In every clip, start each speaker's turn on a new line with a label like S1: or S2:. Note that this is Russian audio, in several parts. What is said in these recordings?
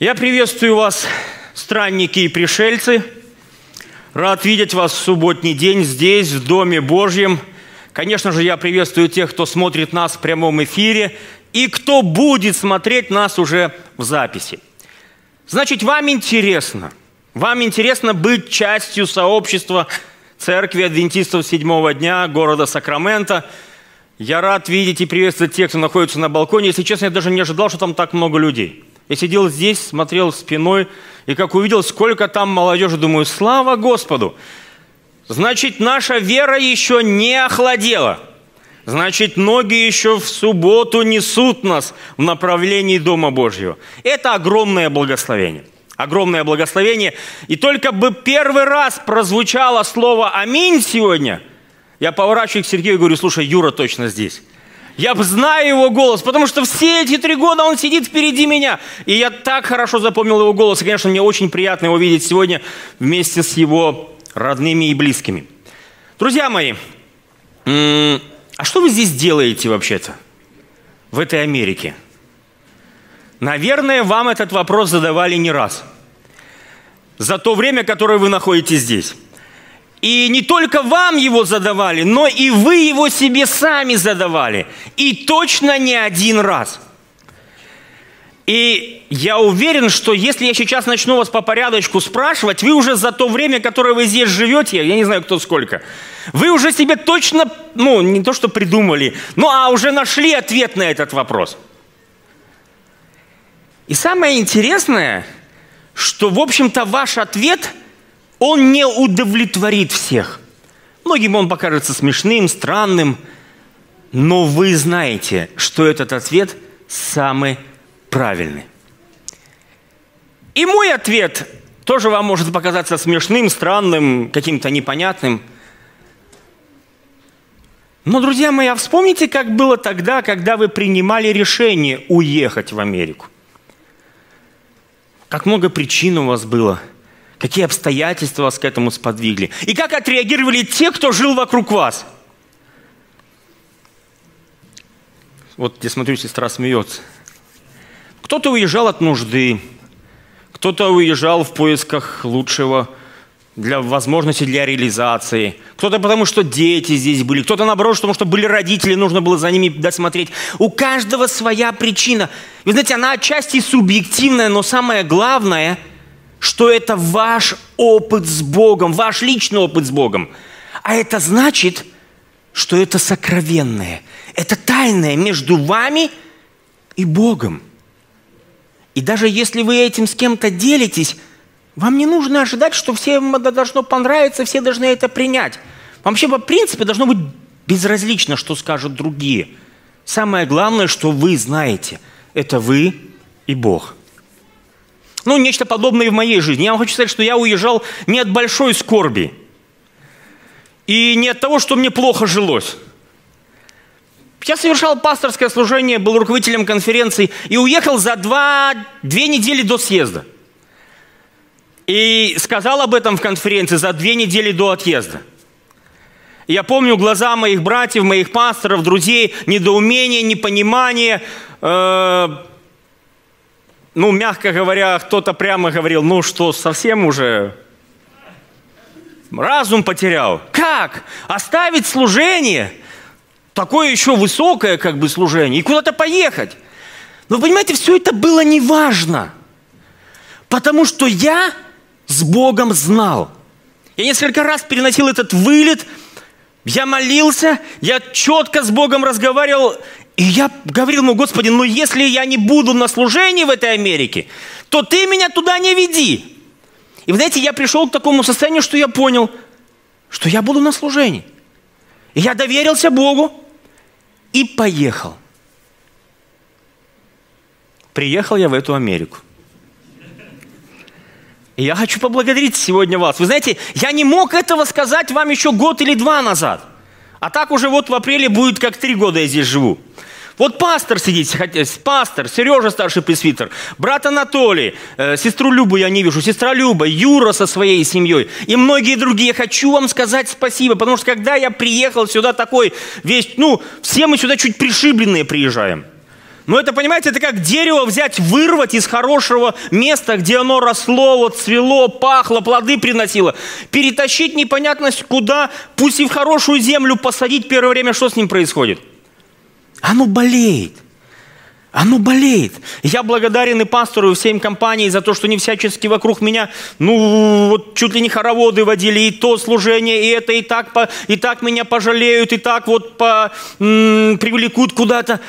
S1: Я приветствую вас, странники и пришельцы. Рад видеть вас в субботний день здесь, в Доме Божьем. Конечно же, я приветствую тех, кто смотрит нас в прямом эфире и кто будет смотреть нас уже в записи. Значит, вам интересно, вам интересно быть частью сообщества Церкви Адвентистов седьмого дня города Сакраменто. Я рад видеть и приветствовать тех, кто находится на балконе. Если честно, я даже не ожидал, что там так много людей. Я сидел здесь, смотрел спиной, и как увидел, сколько там молодежи, думаю, слава Господу! Значит, наша вера еще не охладела. Значит, ноги еще в субботу несут нас в направлении Дома Божьего. Это огромное благословение. Огромное благословение. И только бы первый раз прозвучало слово «Аминь» сегодня, я поворачиваюсь к Сергею и говорю, слушай, Юра точно здесь. Я знаю его голос, потому что все эти три года он сидит впереди меня. И я так хорошо запомнил его голос. И, конечно, мне очень приятно его видеть сегодня вместе с его родными и близкими. Друзья мои, а что вы здесь делаете вообще-то в этой Америке? Наверное, вам этот вопрос задавали не раз. За то время, которое вы находитесь здесь. И не только вам его задавали, но и вы его себе сами задавали. И точно не один раз. И я уверен, что если я сейчас начну вас по порядочку спрашивать, вы уже за то время, которое вы здесь живете, я не знаю, кто сколько, вы уже себе точно, ну, не то что придумали, ну, а уже нашли ответ на этот вопрос. И самое интересное, что, в общем-то, ваш ответ – он не удовлетворит всех. Многим он покажется смешным, странным, но вы знаете, что этот ответ самый правильный. И мой ответ тоже вам может показаться смешным, странным, каким-то непонятным. Но, друзья мои, а вспомните, как было тогда, когда вы принимали решение уехать в Америку. Как много причин у вас было – Какие обстоятельства вас к этому сподвигли? И как отреагировали те, кто жил вокруг вас? Вот я смотрю, сестра смеется. Кто-то уезжал от нужды, кто-то уезжал в поисках лучшего для возможности для реализации. Кто-то потому, что дети здесь были. Кто-то наоборот, потому что были родители, нужно было за ними досмотреть. У каждого своя причина. Вы знаете, она отчасти субъективная, но самое главное – что это ваш опыт с Богом, ваш личный опыт с Богом. А это значит, что это сокровенное, это тайное между вами и Богом. И даже если вы этим с кем-то делитесь, вам не нужно ожидать, что всем это должно понравиться, все должны это принять. Вообще, по принципу, должно быть безразлично, что скажут другие. Самое главное, что вы знаете, это вы и Бог – ну, нечто подобное и в моей жизни. Я вам хочу сказать, что я уезжал не от большой скорби. И не от того, что мне плохо жилось. Я совершал пасторское служение, был руководителем конференции и уехал за два, две недели до съезда. И сказал об этом в конференции за две недели до отъезда. Я помню глаза моих братьев, моих пасторов, друзей, недоумение, непонимание, э, ну, мягко говоря, кто-то прямо говорил, ну что, совсем уже разум потерял. Как? Оставить служение? Такое еще высокое как бы служение. И куда-то поехать. Но понимаете, все это было неважно. Потому что я с Богом знал. Я несколько раз переносил этот вылет, я молился, я четко с Богом разговаривал, и я говорил ему, Господи, ну если я не буду на служении в этой Америке, то ты меня туда не веди. И вы знаете, я пришел к такому состоянию, что я понял, что я буду на служении. И я доверился Богу и поехал. Приехал я в эту Америку. И я хочу поблагодарить сегодня вас. Вы знаете, я не мог этого сказать вам еще год или два назад. А так уже вот в апреле будет как три года я здесь живу. Вот пастор сидит, пастор, Сережа старший пресвитер, брат Анатолий, э, сестру Любу я не вижу, сестра Люба, Юра со своей семьей и многие другие. Хочу вам сказать спасибо, потому что когда я приехал сюда такой весь, ну, все мы сюда чуть пришибленные приезжаем. Но это, понимаете, это как дерево взять, вырвать из хорошего места, где оно росло, вот цвело, пахло, плоды приносило. Перетащить непонятно куда, пусть и в хорошую землю посадить первое время, что с ним происходит? Оно болеет. Оно болеет. Я благодарен и пастору, и всем компании за то, что они всячески вокруг меня, ну, вот чуть ли не хороводы водили, и то служение, и это, и так, по, и так меня пожалеют, и так вот по, м- привлекут куда-то.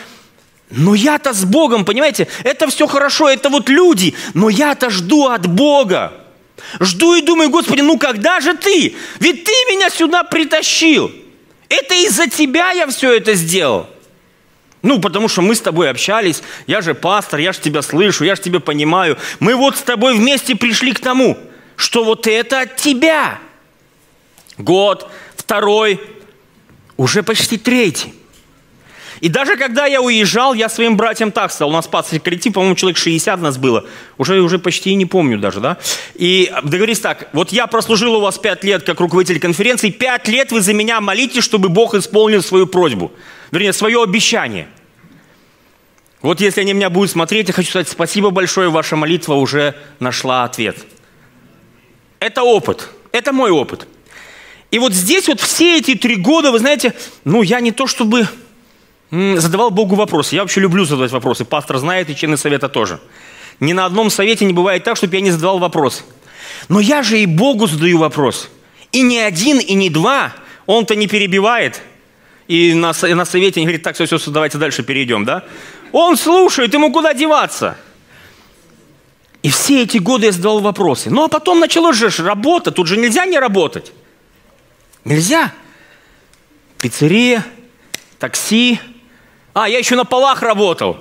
S1: Но я-то с Богом, понимаете, это все хорошо, это вот люди, но я-то жду от Бога. Жду и думаю, Господи, ну когда же ты? Ведь ты меня сюда притащил. Это из-за тебя я все это сделал. Ну, потому что мы с тобой общались, я же пастор, я же тебя слышу, я же тебя понимаю. Мы вот с тобой вместе пришли к тому, что вот это от тебя. Год, второй, уже почти третий. И даже когда я уезжал, я своим братьям так сказал. У нас пасторский коллектив, по-моему, человек 60 нас было. Уже, уже почти не помню даже, да? И договорились так. Вот я прослужил у вас 5 лет как руководитель конференции. 5 лет вы за меня молитесь, чтобы Бог исполнил свою просьбу. Вернее, свое обещание. Вот если они меня будут смотреть, я хочу сказать спасибо большое, ваша молитва уже нашла ответ. Это опыт. Это мой опыт. И вот здесь вот все эти три года, вы знаете, ну я не то чтобы задавал Богу вопросы. Я вообще люблю задавать вопросы. Пастор знает, и члены совета тоже. Ни на одном совете не бывает так, чтобы я не задавал вопрос. Но я же и Богу задаю вопрос. И не один, и не два. Он-то не перебивает. И на, на совете не говорит, так, все, все, давайте дальше перейдем, да? Он слушает, ему куда деваться? И все эти годы я задавал вопросы. Ну, а потом началась же работа. Тут же нельзя не работать. Нельзя. Пиццерия, такси, а, я еще на полах работал.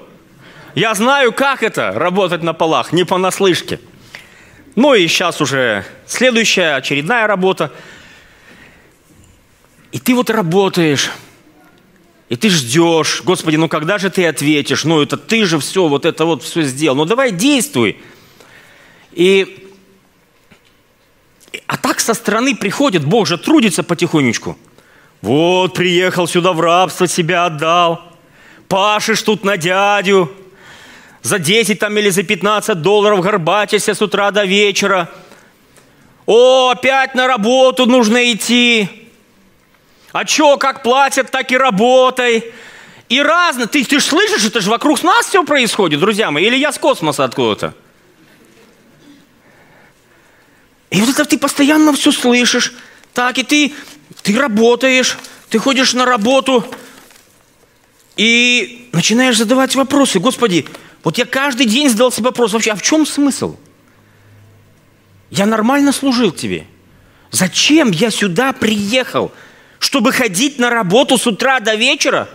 S1: Я знаю, как это, работать на полах, не понаслышке. Ну и сейчас уже следующая, очередная работа. И ты вот работаешь, и ты ждешь, Господи, ну когда же ты ответишь? Ну это ты же все, вот это вот все сделал. Ну давай действуй. И а так со стороны приходит, Бог же трудится потихонечку. Вот, приехал сюда в рабство, себя отдал пашешь тут на дядю, за 10 там или за 15 долларов горбатишься с утра до вечера. О, опять на работу нужно идти. А что, как платят, так и работай. И разно. Ты, ты же слышишь, это же вокруг нас все происходит, друзья мои. Или я с космоса откуда-то. И вот это ты постоянно все слышишь. Так, и ты, ты работаешь, ты ходишь на работу, и начинаешь задавать вопросы. Господи, вот я каждый день задал себе вопрос, вообще, а в чем смысл? Я нормально служил тебе. Зачем я сюда приехал? Чтобы ходить на работу с утра до вечера?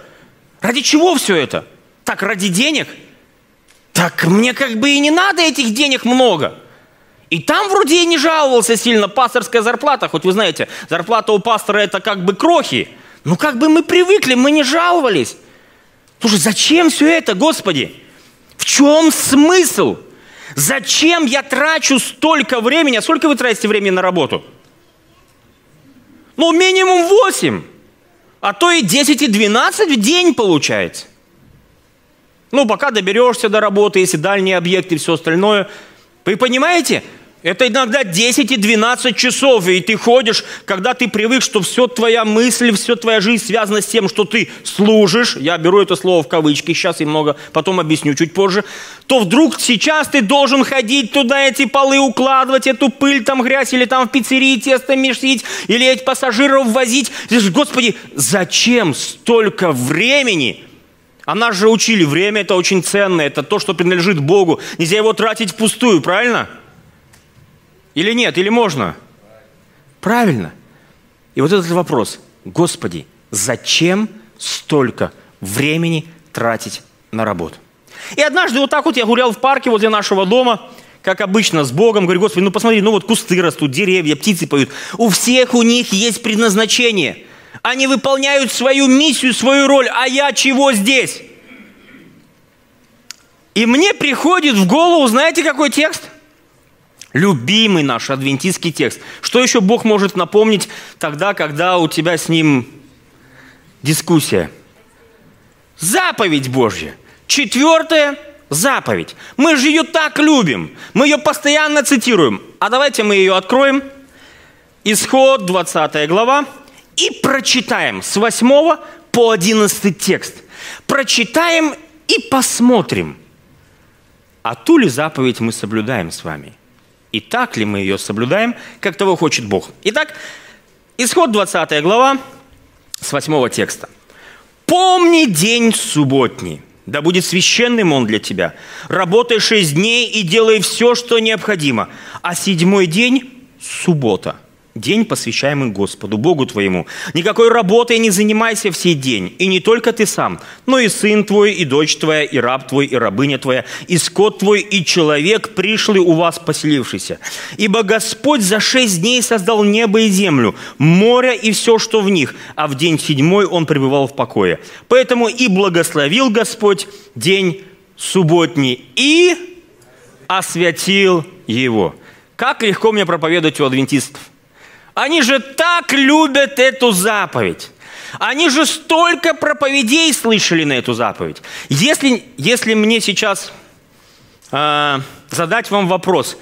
S1: Ради чего все это? Так, ради денег? Так мне как бы и не надо этих денег много. И там вроде я не жаловался сильно. Пасторская зарплата, хоть вы знаете, зарплата у пастора это как бы крохи. Ну как бы мы привыкли, мы не жаловались. Слушай, зачем все это, Господи? В чем смысл? Зачем я трачу столько времени? А сколько вы тратите времени на работу? Ну, минимум 8. А то и 10 и 12 в день получается. Ну, пока доберешься до работы, если дальние объекты и все остальное. Вы понимаете? Это иногда 10 и 12 часов, и ты ходишь, когда ты привык, что все твоя мысль, все твоя жизнь связана с тем, что ты служишь, я беру это слово в кавычки, сейчас и много, потом объясню чуть позже, то вдруг сейчас ты должен ходить туда, эти полы укладывать, эту пыль там, грязь, или там в пиццерии тесто месить, или этих пассажиров возить. Господи, зачем столько времени? А нас же учили, время это очень ценное, это то, что принадлежит Богу. Нельзя его тратить впустую, правильно? Правильно? Или нет? Или можно? Правильно. И вот этот вопрос. Господи, зачем столько времени тратить на работу? И однажды вот так вот я гулял в парке возле нашего дома, как обычно, с Богом. Говорю, Господи, ну посмотри, ну вот кусты растут, деревья, птицы поют. У всех у них есть предназначение. Они выполняют свою миссию, свою роль. А я чего здесь? И мне приходит в голову, знаете, какой текст? Любимый наш адвентистский текст. Что еще Бог может напомнить тогда, когда у тебя с Ним дискуссия? Заповедь Божья. Четвертая заповедь. Мы же ее так любим. Мы ее постоянно цитируем. А давайте мы ее откроем. Исход, 20 глава. И прочитаем с 8 по 11 текст. Прочитаем и посмотрим, а ту ли заповедь мы соблюдаем с вами. И так ли мы ее соблюдаем, как того хочет Бог. Итак, исход 20 глава с 8 текста. «Помни день субботний, да будет священным он для тебя. Работай шесть дней и делай все, что необходимо. А седьмой день – суббота – День, посвящаемый Господу, Богу твоему. Никакой работой не занимайся в сей день. И не только ты сам, но и сын твой, и дочь твоя, и раб твой, и рабыня твоя, и скот твой, и человек, пришлый у вас поселившийся. Ибо Господь за шесть дней создал небо и землю, море и все, что в них, а в день седьмой он пребывал в покое. Поэтому и благословил Господь день субботний и освятил его. Как легко мне проповедовать у адвентистов. Они же так любят эту заповедь. Они же столько проповедей слышали на эту заповедь. Если, если мне сейчас э, задать вам вопрос,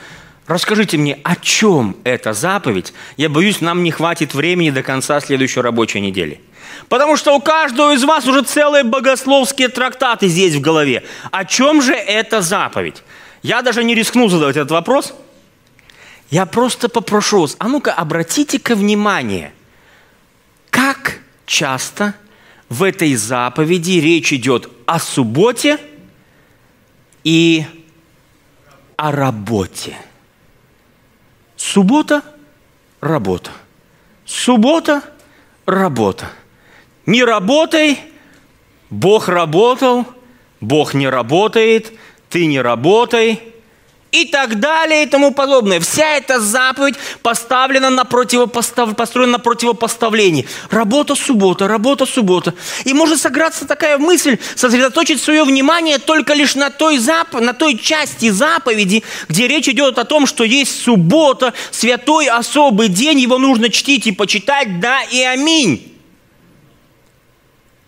S1: расскажите мне, о чем эта заповедь, я боюсь, нам не хватит времени до конца следующей рабочей недели. Потому что у каждого из вас уже целые богословские трактаты здесь в голове. О чем же эта заповедь? Я даже не рискну задавать этот вопрос – я просто попрошу вас, а ну-ка обратите-ка внимание, как часто в этой заповеди речь идет о субботе и о работе. Суббота – работа. Суббота – работа. Не работай, Бог работал, Бог не работает, ты не работай – и так далее и тому подобное. Вся эта заповедь поставлена на противопостав... построена на противопоставлении. Работа, суббота, работа, суббота. И может сыграться такая мысль, сосредоточить свое внимание только лишь на той, зап... на той части заповеди, где речь идет о том, что есть суббота, святой особый день, его нужно чтить и почитать, да и аминь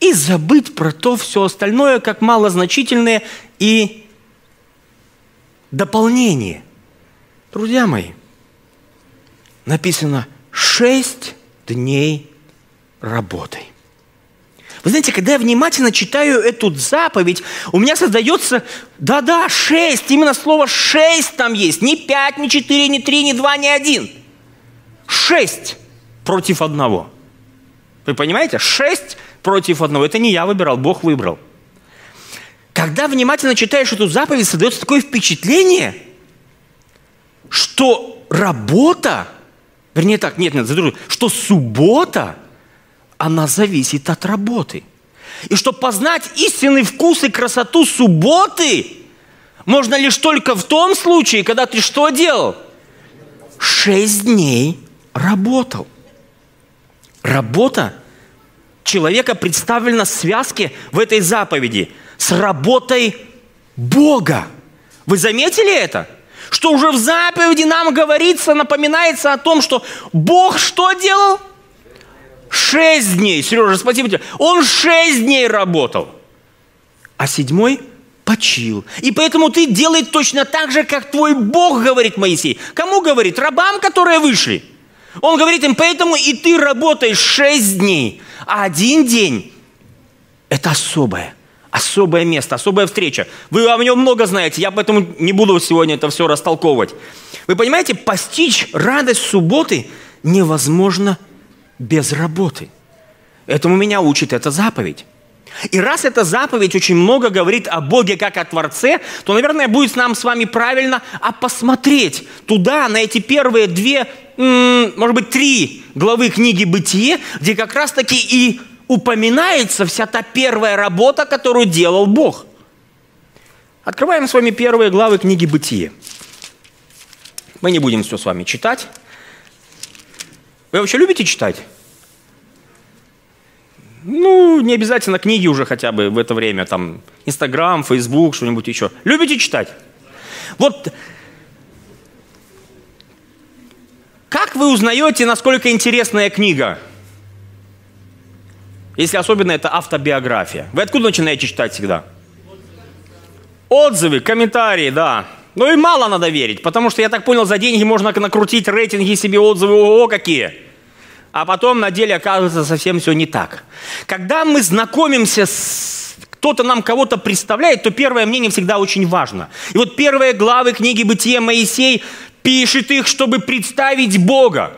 S1: и забыть про то все остальное, как малозначительное и дополнение. Друзья мои, написано шесть дней работы. Вы знаете, когда я внимательно читаю эту заповедь, у меня создается, да-да, шесть, именно слово шесть там есть. Не пять, не четыре, не три, не два, не один. Шесть против одного. Вы понимаете? Шесть против одного. Это не я выбирал, Бог выбрал. Когда внимательно читаешь эту заповедь, создается такое впечатление, что работа, вернее так, нет, нет, задержу, что суббота, она зависит от работы. И что познать истинный вкус и красоту субботы можно лишь только в том случае, когда ты что делал? Шесть дней работал. Работа человека представлена в связке в этой заповеди – с работой Бога. Вы заметили это? Что уже в заповеди нам говорится, напоминается о том, что Бог что делал? Шесть дней. Сережа, спасибо тебе. Он шесть дней работал. А седьмой почил. И поэтому ты делай точно так же, как твой Бог говорит Моисей. Кому говорит? Рабам, которые вышли. Он говорит им, поэтому и ты работаешь шесть дней, а один день – это особое – особое место, особая встреча. Вы о нем много знаете, я поэтому не буду сегодня это все растолковывать. Вы понимаете, постичь радость субботы невозможно без работы. Этому меня учит эта заповедь. И раз эта заповедь очень много говорит о Боге как о Творце, то, наверное, будет нам с вами правильно а посмотреть туда, на эти первые две, может быть, три главы книги «Бытие», где как раз-таки и упоминается вся та первая работа, которую делал Бог. Открываем с вами первые главы книги «Бытие». Мы не будем все с вами читать. Вы вообще любите читать? Ну, не обязательно книги уже хотя бы в это время, там, Инстаграм, Фейсбук, что-нибудь еще. Любите читать? Вот как вы узнаете, насколько интересная книга – если особенно это автобиография. Вы откуда начинаете читать всегда? Отзывы, комментарии, да. Ну и мало надо верить, потому что, я так понял, за деньги можно накрутить рейтинги себе отзывы, ого, какие. А потом на деле оказывается совсем все не так. Когда мы знакомимся с кто-то нам кого-то представляет, то первое мнение всегда очень важно. И вот первые главы книги «Бытие» Моисей пишет их, чтобы представить Бога.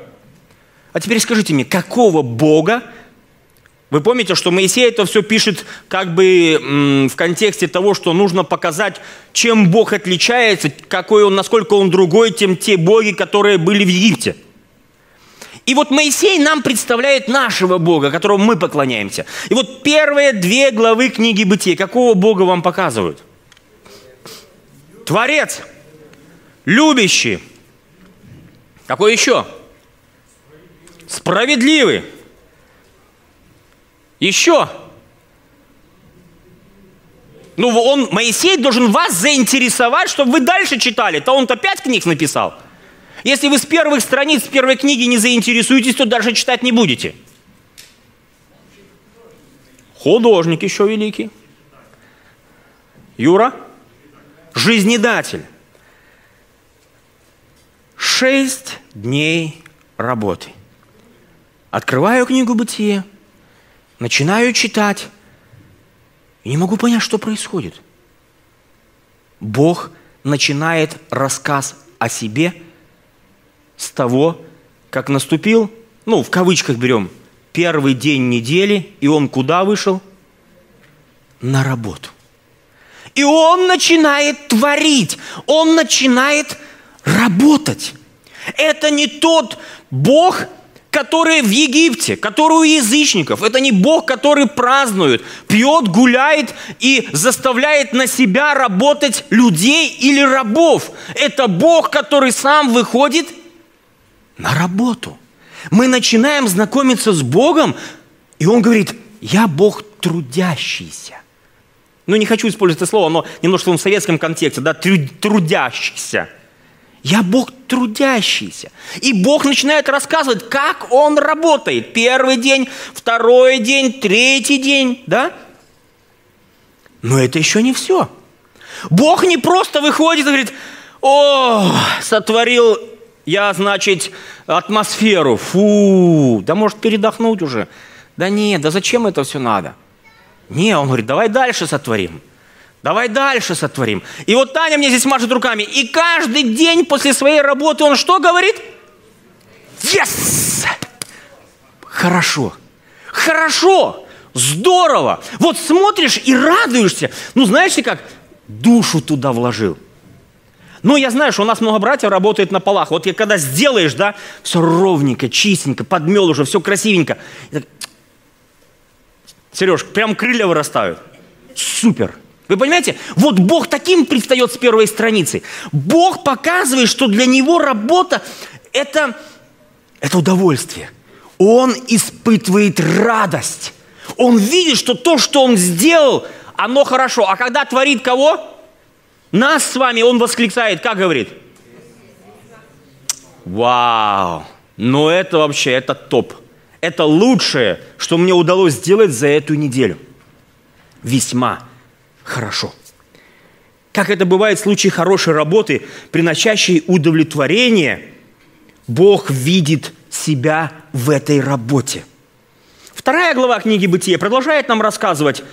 S1: А теперь скажите мне, какого Бога вы помните, что Моисей это все пишет как бы в контексте того, что нужно показать, чем Бог отличается, какой он, насколько он другой, чем те боги, которые были в Египте. И вот Моисей нам представляет нашего Бога, которому мы поклоняемся. И вот первые две главы книги Бытия, какого Бога вам показывают? Творец, любящий. Какой еще? Справедливый. Еще. Ну, он, Моисей должен вас заинтересовать, чтобы вы дальше читали. То он-то пять книг написал. Если вы с первых страниц первой книги не заинтересуетесь, то дальше читать не будете. Художник еще великий. Юра? Жизнедатель. Шесть дней работы. Открываю книгу «Бытие», Начинаю читать и не могу понять, что происходит. Бог начинает рассказ о себе с того, как наступил, ну, в кавычках берем, первый день недели, и он куда вышел? На работу. И он начинает творить, он начинает работать. Это не тот Бог, которые в Египте, которые у язычников. Это не Бог, который празднует, пьет, гуляет и заставляет на себя работать людей или рабов. Это Бог, который сам выходит на работу. Мы начинаем знакомиться с Богом, и Он говорит, я Бог трудящийся. Ну, не хочу использовать это слово, но немножко в советском контексте, да, трудящийся. Я Бог трудящийся. И Бог начинает рассказывать, как Он работает. Первый день, второй день, третий день, да? Но это еще не все. Бог не просто выходит и говорит, о, сотворил я, значит, атмосферу. Фу, да может передохнуть уже. Да нет, да зачем это все надо? Не, он говорит, давай дальше сотворим. Давай дальше сотворим. И вот Таня мне здесь машет руками. И каждый день после своей работы он что говорит? Yes! Хорошо. Хорошо. Здорово. Вот смотришь и радуешься. Ну, знаешь ли как? Душу туда вложил. Ну, я знаю, что у нас много братьев работает на полах. Вот когда сделаешь, да, все ровненько, чистенько, подмел уже, все красивенько. Так... Сереж, прям крылья вырастают. Супер. Вы понимаете? Вот Бог таким предстает с первой страницы. Бог показывает, что для него работа это, это удовольствие. Он испытывает радость. Он видит, что то, что он сделал, оно хорошо. А когда творит кого? Нас с вами, он восклицает, как говорит? Вау! Ну это вообще, это топ. Это лучшее, что мне удалось сделать за эту неделю. Весьма хорошо. Как это бывает в случае хорошей работы, приносящей удовлетворение, Бог видит себя в этой работе. Вторая глава книги «Бытие» продолжает нам рассказывать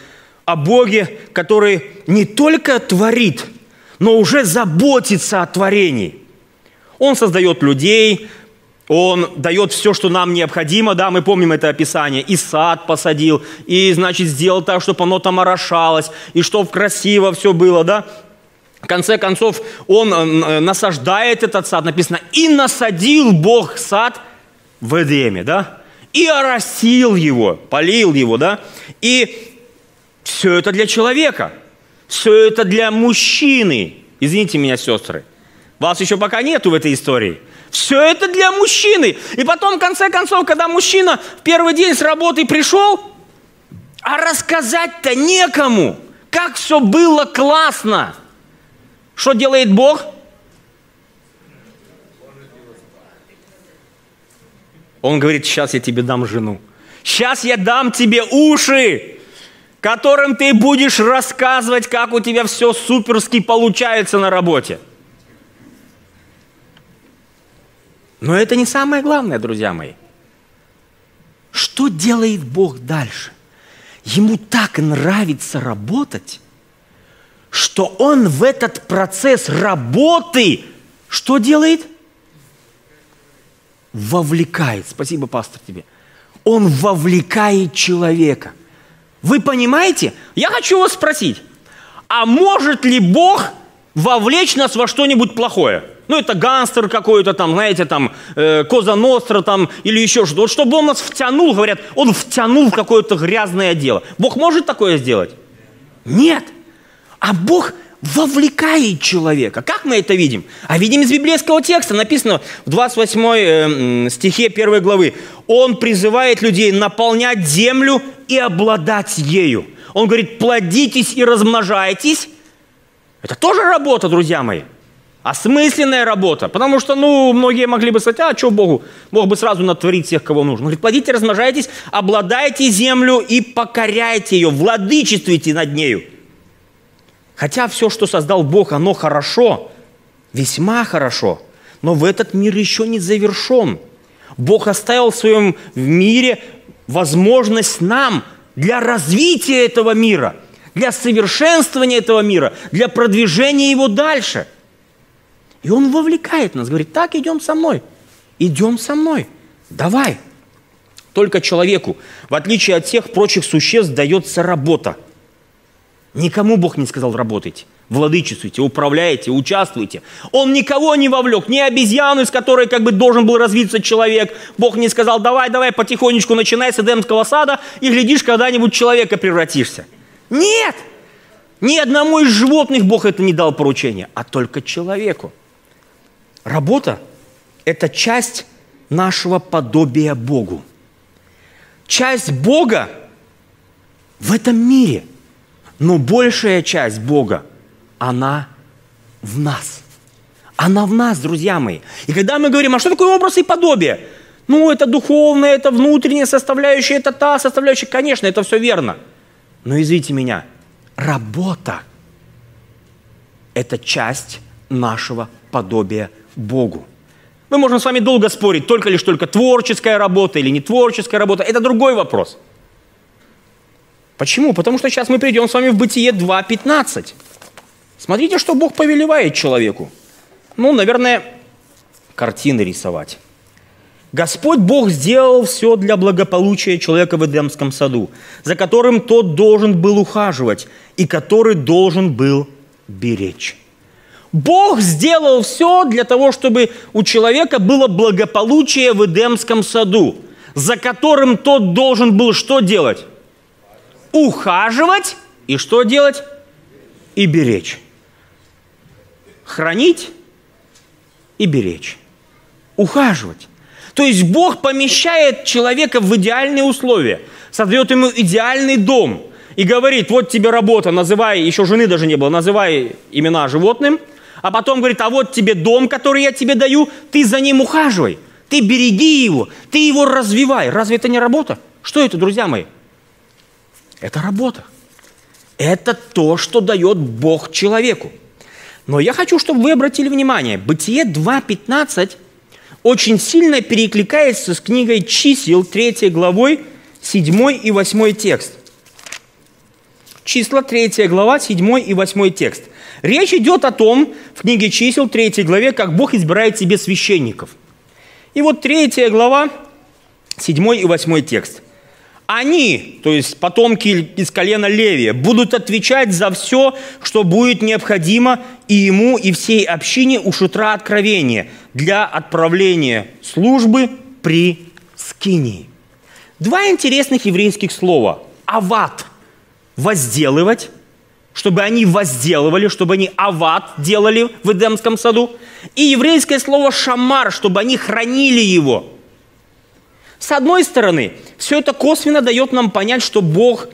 S1: о Боге, который не только творит, но уже заботится о творении. Он создает людей, он дает все, что нам необходимо, да, мы помним это описание. И сад посадил, и, значит, сделал так, чтобы оно там орошалось, и чтобы красиво все было, да. В конце концов, он э, насаждает этот сад, написано, и насадил Бог сад в Эдеме, да, и оросил его, полил его, да, и все это для человека, все это для мужчины. Извините меня, сестры, вас еще пока нету в этой истории – все это для мужчины. И потом, в конце концов, когда мужчина в первый день с работы пришел, а рассказать-то некому, как все было классно. Что делает Бог? Он говорит, сейчас я тебе дам жену. Сейчас я дам тебе уши. которым ты будешь рассказывать, как у тебя все суперски получается на работе. Но это не самое главное, друзья мои. Что делает Бог дальше? Ему так нравится работать, что он в этот процесс работы что делает? Вовлекает. Спасибо, пастор, тебе. Он вовлекает человека. Вы понимаете? Я хочу вас спросить, а может ли Бог вовлечь нас во что-нибудь плохое? Ну, это гангстер какой-то там, знаете, там, э, Коза Ностра там, или еще что-то. Вот чтобы он нас втянул, говорят, он втянул в какое-то грязное дело. Бог может такое сделать? Нет. А Бог вовлекает человека. Как мы это видим? А видим из библейского текста, написано в 28 э, стихе 1 главы. Он призывает людей наполнять землю и обладать ею. Он говорит, плодитесь и размножайтесь. Это тоже работа, друзья мои осмысленная работа. Потому что, ну, многие могли бы сказать, а что Богу? Бог бы сразу натворить всех, кого нужно. Он говорит, плодите, размножайтесь, обладайте землю и покоряйте ее, владычествуйте над нею. Хотя все, что создал Бог, оно хорошо, весьма хорошо, но в этот мир еще не завершен. Бог оставил в своем мире возможность нам для развития этого мира, для совершенствования этого мира, для продвижения его дальше – и он вовлекает нас, говорит, так, идем со мной, идем со мной, давай. Только человеку, в отличие от всех прочих существ, дается работа. Никому Бог не сказал работайте, владычествуйте, управляйте, участвуйте. Он никого не вовлек, ни обезьяну, из которой как бы должен был развиться человек. Бог не сказал, давай, давай, потихонечку начинай с Эдемского сада, и глядишь, когда-нибудь человека превратишься. Нет! Ни одному из животных Бог это не дал поручение, а только человеку. Работа – это часть нашего подобия Богу. Часть Бога в этом мире. Но большая часть Бога, она в нас. Она в нас, друзья мои. И когда мы говорим, а что такое образ и подобие? Ну, это духовное, это внутренняя составляющая, это та составляющая. Конечно, это все верно. Но извините меня, работа – это часть нашего подобия Богу. Мы можем с вами долго спорить, только лишь только творческая работа или не творческая работа. Это другой вопрос. Почему? Потому что сейчас мы придем с вами в Бытие 2.15. Смотрите, что Бог повелевает человеку. Ну, наверное, картины рисовать. Господь Бог сделал все для благополучия человека в Эдемском саду, за которым тот должен был ухаживать и который должен был беречь. Бог сделал все для того, чтобы у человека было благополучие в Эдемском саду, за которым тот должен был что делать? Ухаживать и что делать? И беречь. Хранить и беречь. Ухаживать. То есть Бог помещает человека в идеальные условия, создает ему идеальный дом и говорит, вот тебе работа, называй, еще жены даже не было, называй имена животным – а потом говорит, а вот тебе дом, который я тебе даю, ты за ним ухаживай, ты береги его, ты его развивай. Разве это не работа? Что это, друзья мои? Это работа. Это то, что дает Бог человеку. Но я хочу, чтобы вы обратили внимание, Бытие 2.15 очень сильно перекликается с книгой чисел 3 главой 7 и 8 текст. Числа 3 глава, 7 и 8 текст. Речь идет о том, в книге чисел, 3 главе, как Бог избирает себе священников. И вот 3 глава, 7 и 8 текст. Они, то есть потомки из колена Левия, будут отвечать за все, что будет необходимо и ему, и всей общине у шутра откровения для отправления службы при скинии. Два интересных еврейских слова. Ават – возделывать, чтобы они возделывали, чтобы они ават делали в Эдемском саду, и еврейское слово шамар, чтобы они хранили его. С одной стороны, все это косвенно дает нам понять, что Бог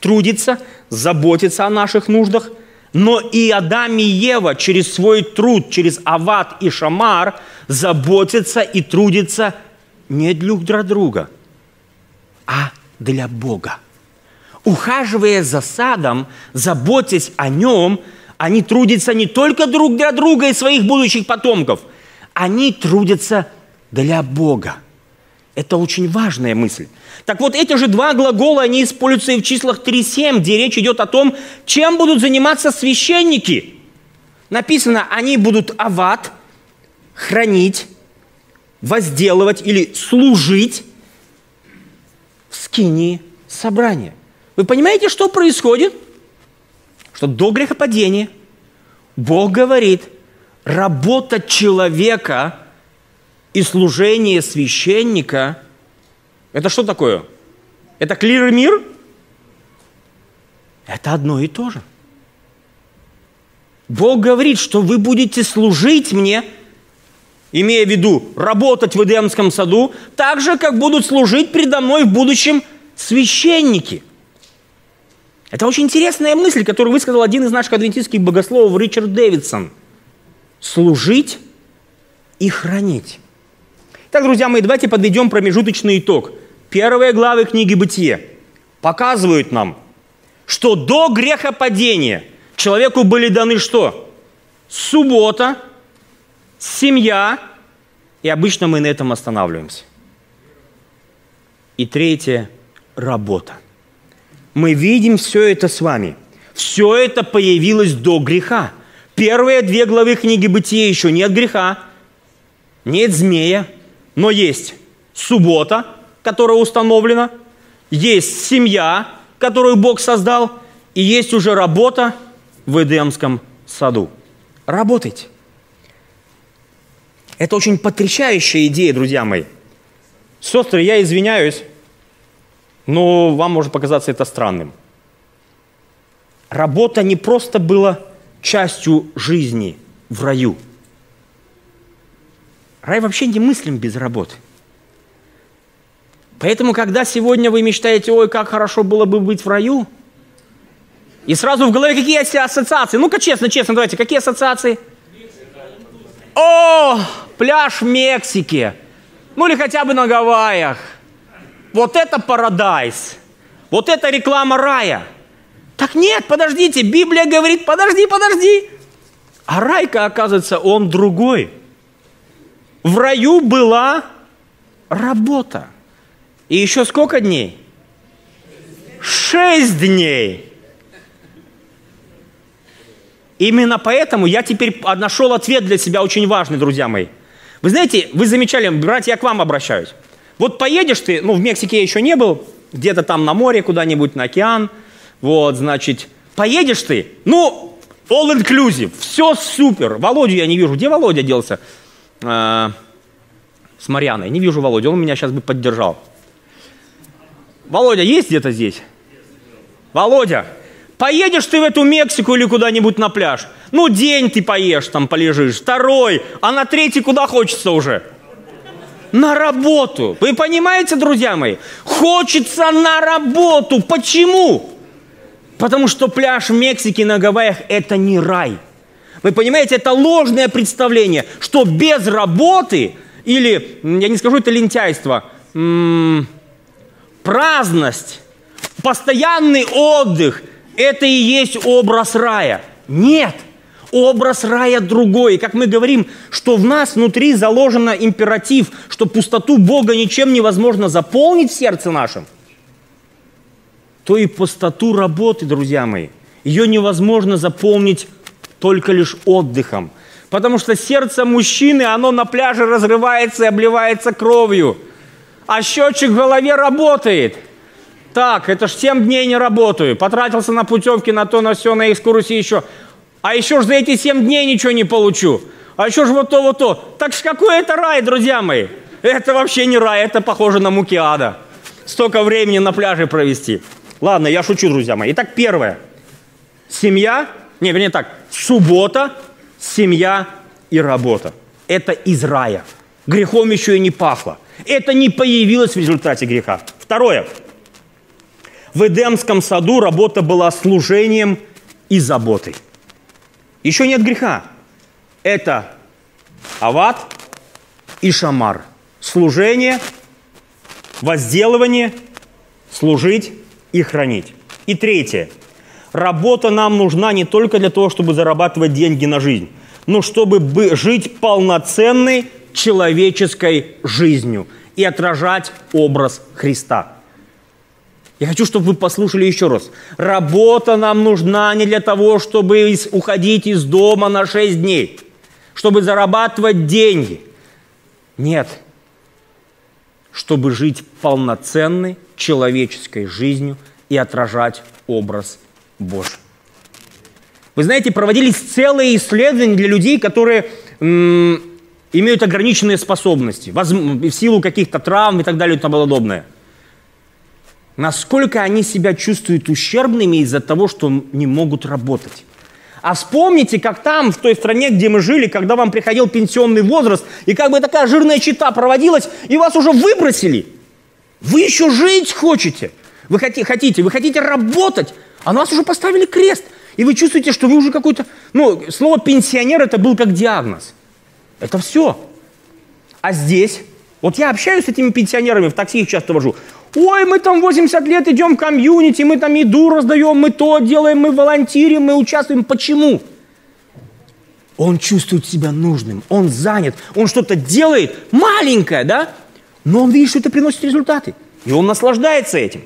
S1: трудится, заботится о наших нуждах, но и Адам и Ева через свой труд, через ават и шамар заботятся и трудятся не друг для друга, а для Бога. Ухаживая за садом, заботясь о нем, они трудятся не только друг для друга и своих будущих потомков, они трудятся для Бога. Это очень важная мысль. Так вот, эти же два глагола, они используются и в числах 3.7, где речь идет о том, чем будут заниматься священники. Написано, они будут ават, хранить, возделывать или служить в скинии собрания. Вы понимаете, что происходит? Что до грехопадения Бог говорит, работа человека и служение священника – это что такое? Это клир мир? Это одно и то же. Бог говорит, что вы будете служить мне – имея в виду работать в Эдемском саду, так же, как будут служить предо мной в будущем священники. Это очень интересная мысль, которую высказал один из наших адвентистских богословов Ричард Дэвидсон. Служить и хранить. Так, друзья мои, давайте подведем промежуточный итог. Первые главы книги «Бытие» показывают нам, что до грехопадения человеку были даны что? Суббота – семья, и обычно мы на этом останавливаемся. И третье – работа. Мы видим все это с вами. Все это появилось до греха. Первые две главы книги Бытия еще нет греха, нет змея, но есть суббота, которая установлена, есть семья, которую Бог создал, и есть уже работа в Эдемском саду. Работайте. Это очень потрясающая идея, друзья мои. Сестры, я извиняюсь, но вам может показаться это странным. Работа не просто была частью жизни в раю. Рай вообще не мыслим без работы. Поэтому, когда сегодня вы мечтаете, ой, как хорошо было бы быть в раю, и сразу в голове какие ассоциации? Ну-ка, честно, честно, давайте, какие ассоциации? О, пляж в Мексике, ну или хотя бы на Гавайях. Вот это парадайз. Вот это реклама рая. Так нет, подождите, Библия говорит, подожди, подожди. А райка, оказывается, он другой. В раю была работа. И еще сколько дней? Шесть дней. Именно поэтому я теперь нашел ответ для себя очень важный, друзья мои – вы знаете, вы замечали, братья, я к вам обращаюсь. Вот поедешь ты, ну, в Мексике я еще не был, где-то там на море куда-нибудь, на океан, вот, значит, поедешь ты, ну, all inclusive, все супер. Володю я не вижу. Где Володя делся? А, с Марьяной. Не вижу Володю, он меня сейчас бы поддержал. Володя есть где-то здесь? Володя, Поедешь ты в эту Мексику или куда-нибудь на пляж. Ну, день ты поешь там, полежишь. Второй. А на третий куда хочется уже? На работу. Вы понимаете, друзья мои? Хочется на работу. Почему? Потому что пляж в Мексике на Гавайях – это не рай. Вы понимаете, это ложное представление, что без работы или, я не скажу это лентяйство, праздность, постоянный отдых – это и есть образ рая. Нет, образ рая другой. И как мы говорим, что в нас внутри заложен императив, что пустоту Бога ничем невозможно заполнить в сердце нашем, то и пустоту работы, друзья мои, ее невозможно заполнить только лишь отдыхом. Потому что сердце мужчины, оно на пляже разрывается и обливается кровью. А счетчик в голове работает – так, это ж 7 дней не работаю, потратился на путевки, на то, на все, на экскурсии еще. А еще ж за эти 7 дней ничего не получу. А еще ж вот то, вот то. Так ж какой это рай, друзья мои? Это вообще не рай, это похоже на муки ада. Столько времени на пляже провести. Ладно, я шучу, друзья мои. Итак, первое. Семья, не, вернее так, суббота, семья и работа. Это из рая. Грехом еще и не пахло. Это не появилось в результате греха. Второе. В Эдемском саду работа была служением и заботой. Еще нет греха. Это ават и шамар. Служение, возделывание, служить и хранить. И третье. Работа нам нужна не только для того, чтобы зарабатывать деньги на жизнь, но чтобы жить полноценной человеческой жизнью и отражать образ Христа. Я хочу, чтобы вы послушали еще раз. Работа нам нужна не для того, чтобы уходить из дома на 6 дней, чтобы зарабатывать деньги. Нет. Чтобы жить полноценной человеческой жизнью и отражать образ Божий. Вы знаете, проводились целые исследования для людей, которые имеют ограниченные способности, в силу каких-то травм и так далее и тому подобное – насколько они себя чувствуют ущербными из-за того, что не могут работать. А вспомните, как там, в той стране, где мы жили, когда вам приходил пенсионный возраст, и как бы такая жирная чита проводилась, и вас уже выбросили. Вы еще жить хотите. Вы хотите, вы хотите работать, а нас уже поставили крест. И вы чувствуете, что вы уже какой-то... Ну, слово «пенсионер» это был как диагноз. Это все. А здесь... Вот я общаюсь с этими пенсионерами, в такси их часто вожу. Ой, мы там 80 лет идем в комьюнити, мы там еду раздаем, мы то делаем, мы волонтирим, мы участвуем. Почему? Он чувствует себя нужным, он занят, он что-то делает маленькое, да? Но он видит, что это приносит результаты. И он наслаждается этим.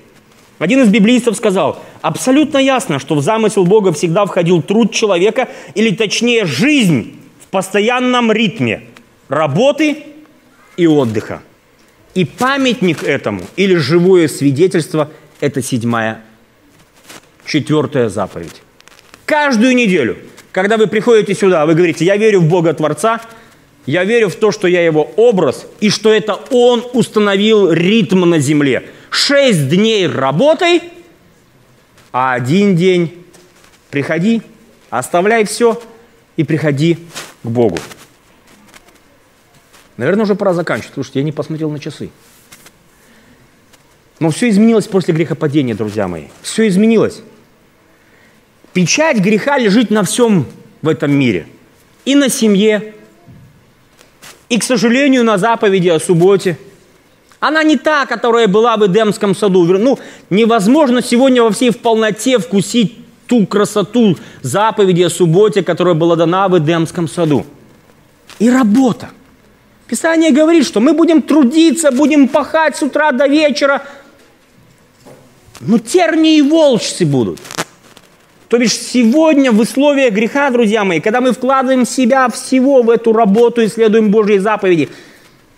S1: Один из библейцев сказал, абсолютно ясно, что в замысел Бога всегда входил труд человека, или точнее жизнь в постоянном ритме работы и отдыха. И памятник этому, или живое свидетельство, это седьмая, четвертая заповедь. Каждую неделю, когда вы приходите сюда, вы говорите, я верю в Бога Творца, я верю в то, что я его образ, и что это он установил ритм на земле. Шесть дней работай, а один день приходи, оставляй все и приходи к Богу. Наверное, уже пора заканчивать. Слушайте, я не посмотрел на часы. Но все изменилось после грехопадения, друзья мои. Все изменилось. Печать греха лежит на всем в этом мире. И на семье, и, к сожалению, на заповеди о субботе. Она не та, которая была в Эдемском саду. Ну, невозможно сегодня во всей в полноте вкусить ту красоту заповеди о субботе, которая была дана в Эдемском саду. И работа. Писание говорит, что мы будем трудиться, будем пахать с утра до вечера, но тернии и волчцы будут. То бишь сегодня в условиях греха, друзья мои, когда мы вкладываем себя всего в эту работу и следуем Божьей заповеди,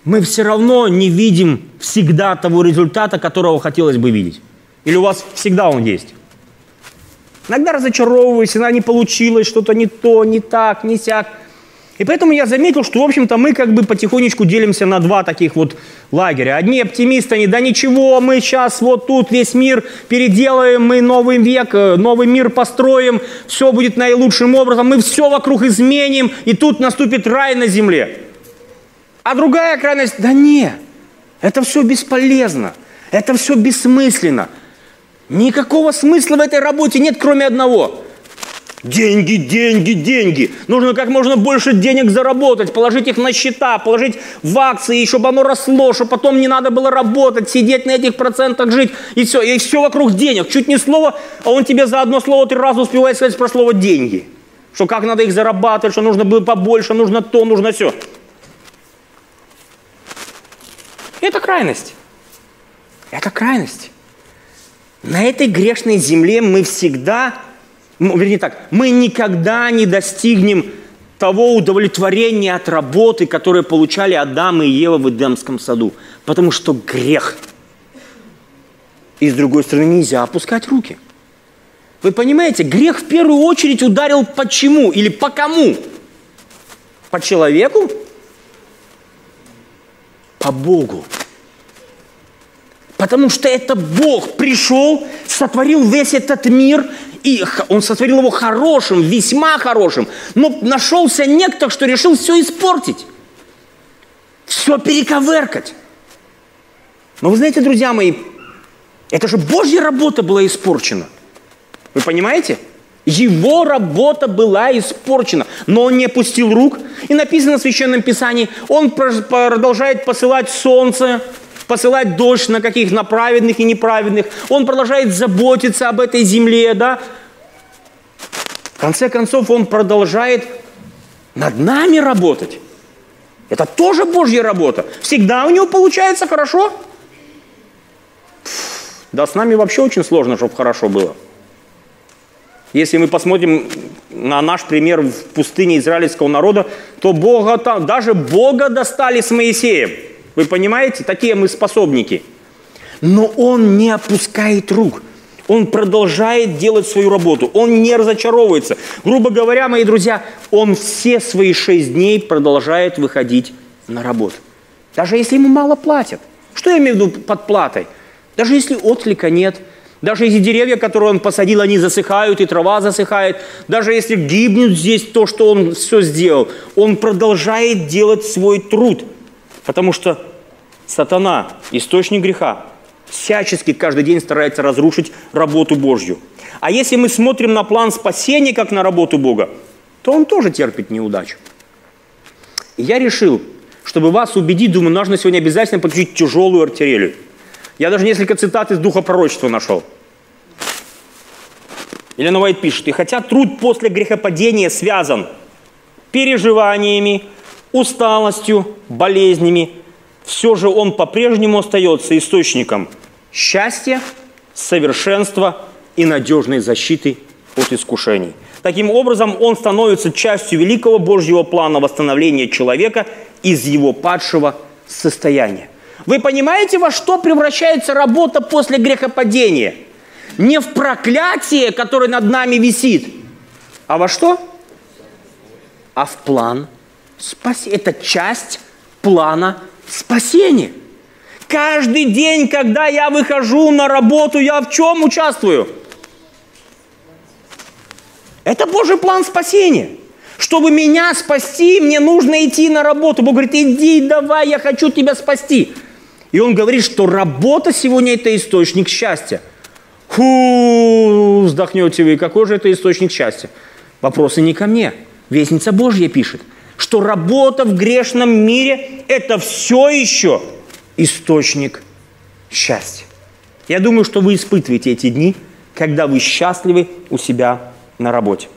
S1: мы все равно не видим всегда того результата, которого хотелось бы видеть. Или у вас всегда он есть? Иногда разочаровываюсь, иногда не получилось, что-то не то, не так, не сяк – и поэтому я заметил, что, в общем-то, мы как бы потихонечку делимся на два таких вот лагеря. Одни оптимисты, они, да ничего, мы сейчас вот тут весь мир переделаем, мы новый век, э, новый мир построим, все будет наилучшим образом, мы все вокруг изменим, и тут наступит рай на земле. А другая крайность, да не, это все бесполезно, это все бессмысленно. Никакого смысла в этой работе нет, кроме одного – Деньги, деньги, деньги. Нужно как можно больше денег заработать, положить их на счета, положить в акции, чтобы оно росло, чтобы потом не надо было работать, сидеть на этих процентах, жить. И все, и все вокруг денег. Чуть не слово, а он тебе за одно слово три раза успевает сказать про слово «деньги». Что как надо их зарабатывать, что нужно было побольше, нужно то, нужно все. Это крайность. Это крайность. На этой грешной земле мы всегда вернее так, мы никогда не достигнем того удовлетворения от работы, которое получали Адам и Ева в Эдемском саду. Потому что грех. И с другой стороны, нельзя опускать руки. Вы понимаете, грех в первую очередь ударил почему или по кому? По человеку? По Богу. Потому что это Бог пришел, сотворил весь этот мир и он сотворил его хорошим, весьма хорошим. Но нашелся некто, что решил все испортить. Все перековеркать. Но вы знаете, друзья мои, это же Божья работа была испорчена. Вы понимаете? Его работа была испорчена, но он не опустил рук. И написано в Священном Писании, он продолжает посылать солнце, посылать дождь на каких? На праведных и неправедных. Он продолжает заботиться об этой земле, да? В конце концов, Он продолжает над нами работать. Это тоже Божья работа. Всегда у Него получается хорошо. Да с нами вообще очень сложно, чтобы хорошо было. Если мы посмотрим на наш пример в пустыне израильского народа, то Бога там, даже Бога достали с Моисеем. Вы понимаете? Такие мы способники. Но Он не опускает рук. Он продолжает делать свою работу. Он не разочаровывается. Грубо говоря, мои друзья, он все свои шесть дней продолжает выходить на работу. Даже если ему мало платят. Что я имею в виду под платой? Даже если отклика нет, даже если деревья, которые он посадил, они засыхают, и трава засыхает, даже если гибнет здесь то, что он все сделал, он продолжает делать свой труд. Потому что сатана, источник греха, всячески каждый день старается разрушить работу Божью. А если мы смотрим на план спасения, как на работу Бога, то он тоже терпит неудачу. И я решил, чтобы вас убедить, думаю, нужно сегодня обязательно подключить тяжелую артиллерию. Я даже несколько цитат из Духа Пророчества нашел. Елена Уайт пишет, «И хотя труд после грехопадения связан переживаниями, усталостью, болезнями, все же он по-прежнему остается источником счастья, совершенства и надежной защиты от искушений. Таким образом, он становится частью великого Божьего плана восстановления человека из его падшего состояния. Вы понимаете, во что превращается работа после грехопадения? Не в проклятие, которое над нами висит, а во что? А в план спасения. Это часть плана спасения. Каждый день, когда я выхожу на работу, я в чем участвую? Это Божий план спасения. Чтобы меня спасти, мне нужно идти на работу. Бог говорит, иди, давай, я хочу тебя спасти. И он говорит, что работа сегодня – это источник счастья. Ху, вздохнете вы, какой же это источник счастья? Вопросы не ко мне. Вестница Божья пишет, что работа в грешном мире – это все еще источник счастья. Я думаю, что вы испытываете эти дни, когда вы счастливы у себя на работе.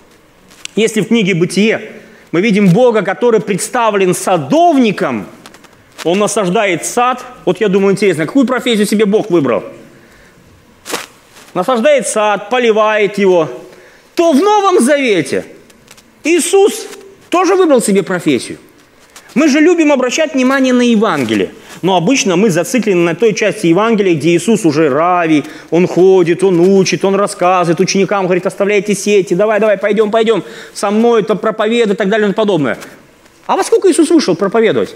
S1: Если в книге «Бытие» мы видим Бога, который представлен садовником – он насаждает сад. Вот я думаю, интересно, какую профессию себе Бог выбрал? Насаждает сад, поливает его. То в Новом Завете Иисус тоже выбрал себе профессию. Мы же любим обращать внимание на Евангелие. Но обычно мы зациклены на той части Евангелия, где Иисус уже рави, Он ходит, Он учит, Он рассказывает ученикам, говорит, оставляйте сети, давай, давай, пойдем, пойдем, со мной это проповедуй и так далее и подобное. А во сколько Иисус вышел проповедовать?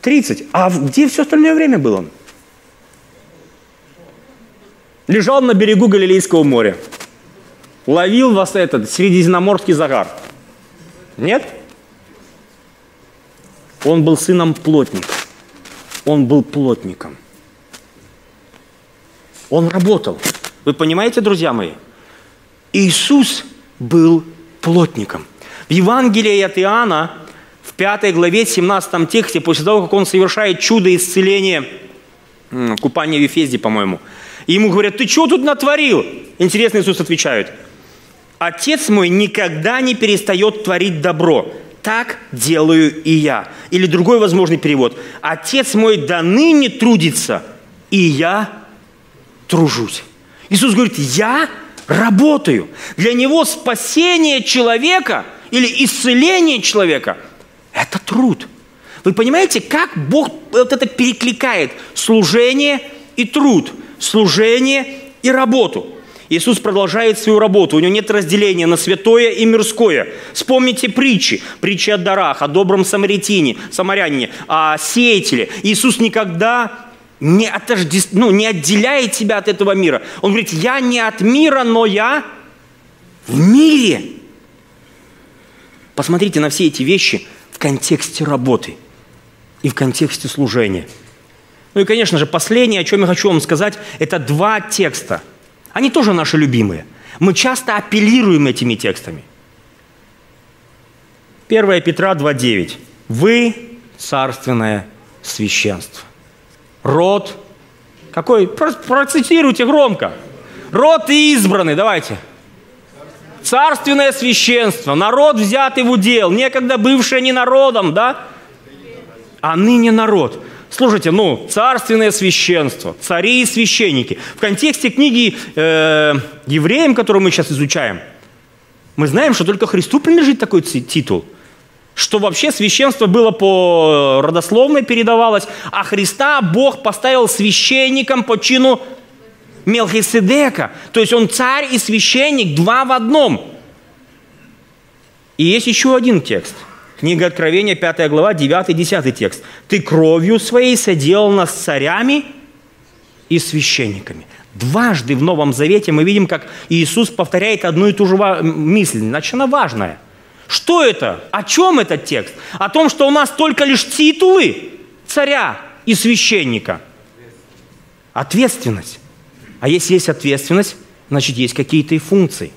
S1: 30. А где все остальное время был он? Лежал на берегу Галилейского моря. Ловил вас этот средиземноморский загар. Нет? Он был сыном плотника. Он был плотником. Он работал. Вы понимаете, друзья мои? Иисус был плотником. В Евангелии от Иоанна в 5 главе, 17 тексте, после того, как он совершает чудо исцеления, купания в Ефезде, по-моему, ему говорят, ты что тут натворил? Интересно, Иисус отвечает, Отец мой никогда не перестает творить добро. Так делаю и я. Или другой возможный перевод. Отец мой до ныне трудится, и я тружусь. Иисус говорит, я работаю. Для него спасение человека или исцеление человека – это труд. Вы понимаете, как Бог вот это перекликает служение и труд, служение и работу. Иисус продолжает свою работу, у него нет разделения на святое и мирское. Вспомните притчи, притчи о дарах, о добром самаритине, самарянине, о сеятеле. Иисус никогда не, отождеств... ну, не отделяет себя от этого мира. Он говорит, я не от мира, но я в мире. Посмотрите на все эти вещи – контексте работы и в контексте служения. Ну и, конечно же, последнее, о чем я хочу вам сказать, это два текста. Они тоже наши любимые. Мы часто апеллируем этими текстами. 1 Петра 2.9. Вы – царственное священство. Род. Какой? Процитируйте громко. Род избранный, давайте. Царственное священство, народ взятый в удел, некогда бывшее не народом, да? А ныне народ. Слушайте, ну, царственное священство, цари и священники. В контексте книги э, евреям, которую мы сейчас изучаем, мы знаем, что только Христу принадлежит такой титул. Что вообще священство было по родословной передавалось, а Христа Бог поставил священником по чину Мелхиседека. То есть он царь и священник, два в одном. И есть еще один текст. Книга Откровения, 5 глава, 9-10 текст. «Ты кровью своей соделал нас царями и священниками». Дважды в Новом Завете мы видим, как Иисус повторяет одну и ту же мысль, значит, она важная. Что это? О чем этот текст? О том, что у нас только лишь титулы царя и священника. Ответственность. А если есть ответственность, значит, есть какие-то и функции.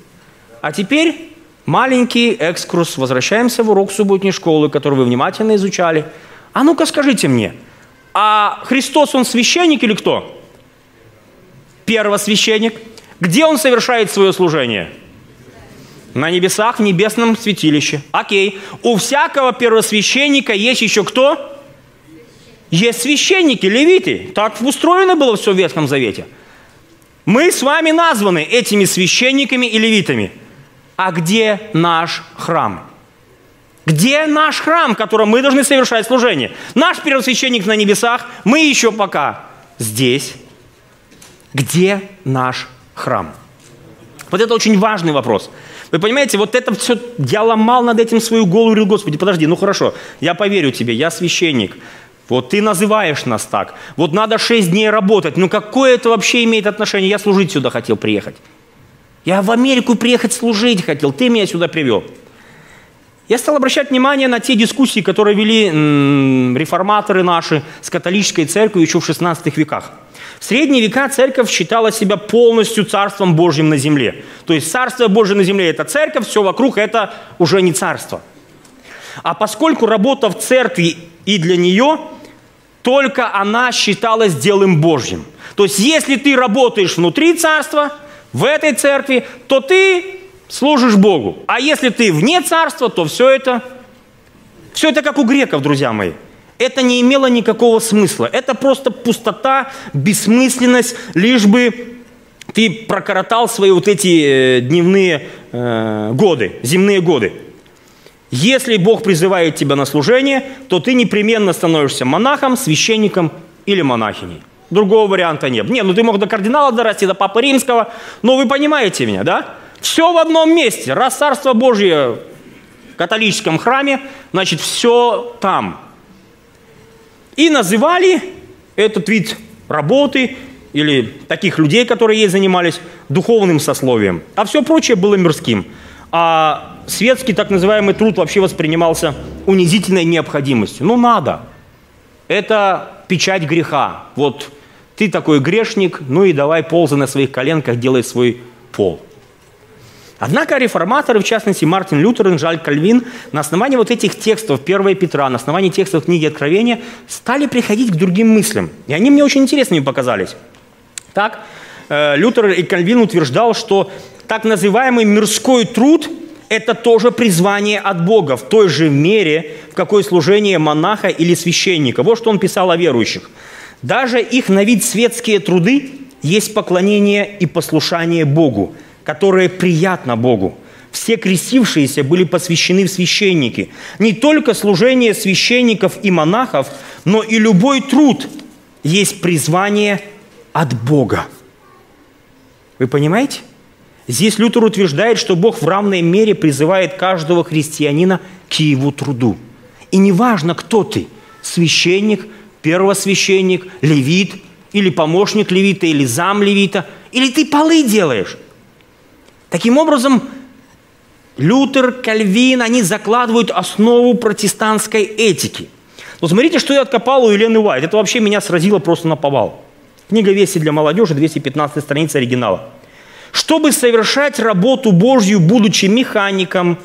S1: А теперь маленький экскурс. Возвращаемся в урок субботней школы, который вы внимательно изучали. А ну-ка скажите мне, а Христос, Он священник или кто? Первосвященник. Где Он совершает свое служение? На небесах, в небесном святилище. Окей. У всякого первосвященника есть еще кто? Есть священники, левиты. Так устроено было все в Ветхом Завете. Мы с вами названы этими священниками и левитами. А где наш храм? Где наш храм, в котором мы должны совершать служение? Наш первосвященник на небесах, мы еще пока здесь. Где наш храм? Вот это очень важный вопрос. Вы понимаете, вот это все, я ломал над этим свою голову, говорил, Господи, подожди, ну хорошо, я поверю тебе, я священник, вот ты называешь нас так. Вот надо шесть дней работать. Ну какое это вообще имеет отношение? Я служить сюда хотел приехать. Я в Америку приехать служить хотел. Ты меня сюда привел. Я стал обращать внимание на те дискуссии, которые вели реформаторы наши с католической церковью еще в 16 веках. В средние века церковь считала себя полностью царством Божьим на земле. То есть царство Божье на земле – это церковь, все вокруг – это уже не царство. А поскольку работа в церкви и для нее только она считалась делом Божьим. То есть, если ты работаешь внутри царства, в этой церкви, то ты служишь Богу. А если ты вне царства, то все это, все это как у греков, друзья мои. Это не имело никакого смысла. Это просто пустота, бессмысленность, лишь бы ты прокоротал свои вот эти э, дневные э, годы, земные годы. Если Бог призывает тебя на служение, то ты непременно становишься монахом, священником или монахиней. Другого варианта нет. Не, ну ты мог до кардинала дорасти, до Папы Римского, но вы понимаете меня, да? Все в одном месте. Раз Царство Божье в католическом храме, значит, все там. И называли этот вид работы или таких людей, которые ей занимались, духовным сословием. А все прочее было мирским. А светский так называемый труд вообще воспринимался унизительной необходимостью. Ну, надо. Это печать греха. Вот ты такой грешник, ну и давай ползай на своих коленках, делай свой пол. Однако реформаторы, в частности Мартин Лютер и Жаль Кальвин, на основании вот этих текстов 1 Петра, на основании текстов книги Откровения, стали приходить к другим мыслям. И они мне очень интересными показались. Так, э, Лютер и Кальвин утверждал, что так называемый мирской труд – это тоже призвание от Бога в той же мере, в какой служение монаха или священника. Вот что он писал о верующих. Даже их на вид светские труды есть поклонение и послушание Богу, которое приятно Богу. Все крестившиеся были посвящены в священники. Не только служение священников и монахов, но и любой труд есть призвание от Бога. Вы понимаете? Здесь Лютер утверждает, что Бог в равной мере призывает каждого христианина к его труду. И неважно, кто ты – священник, первосвященник, левит, или помощник левита, или зам левита, или ты полы делаешь. Таким образом, Лютер, Кальвин, они закладывают основу протестантской этики. Но смотрите, что я откопал у Елены Уайт. Это вообще меня сразило просто на повал. Книга «Вести для молодежи», 215 страница оригинала – чтобы совершать работу Божью, будучи механиком,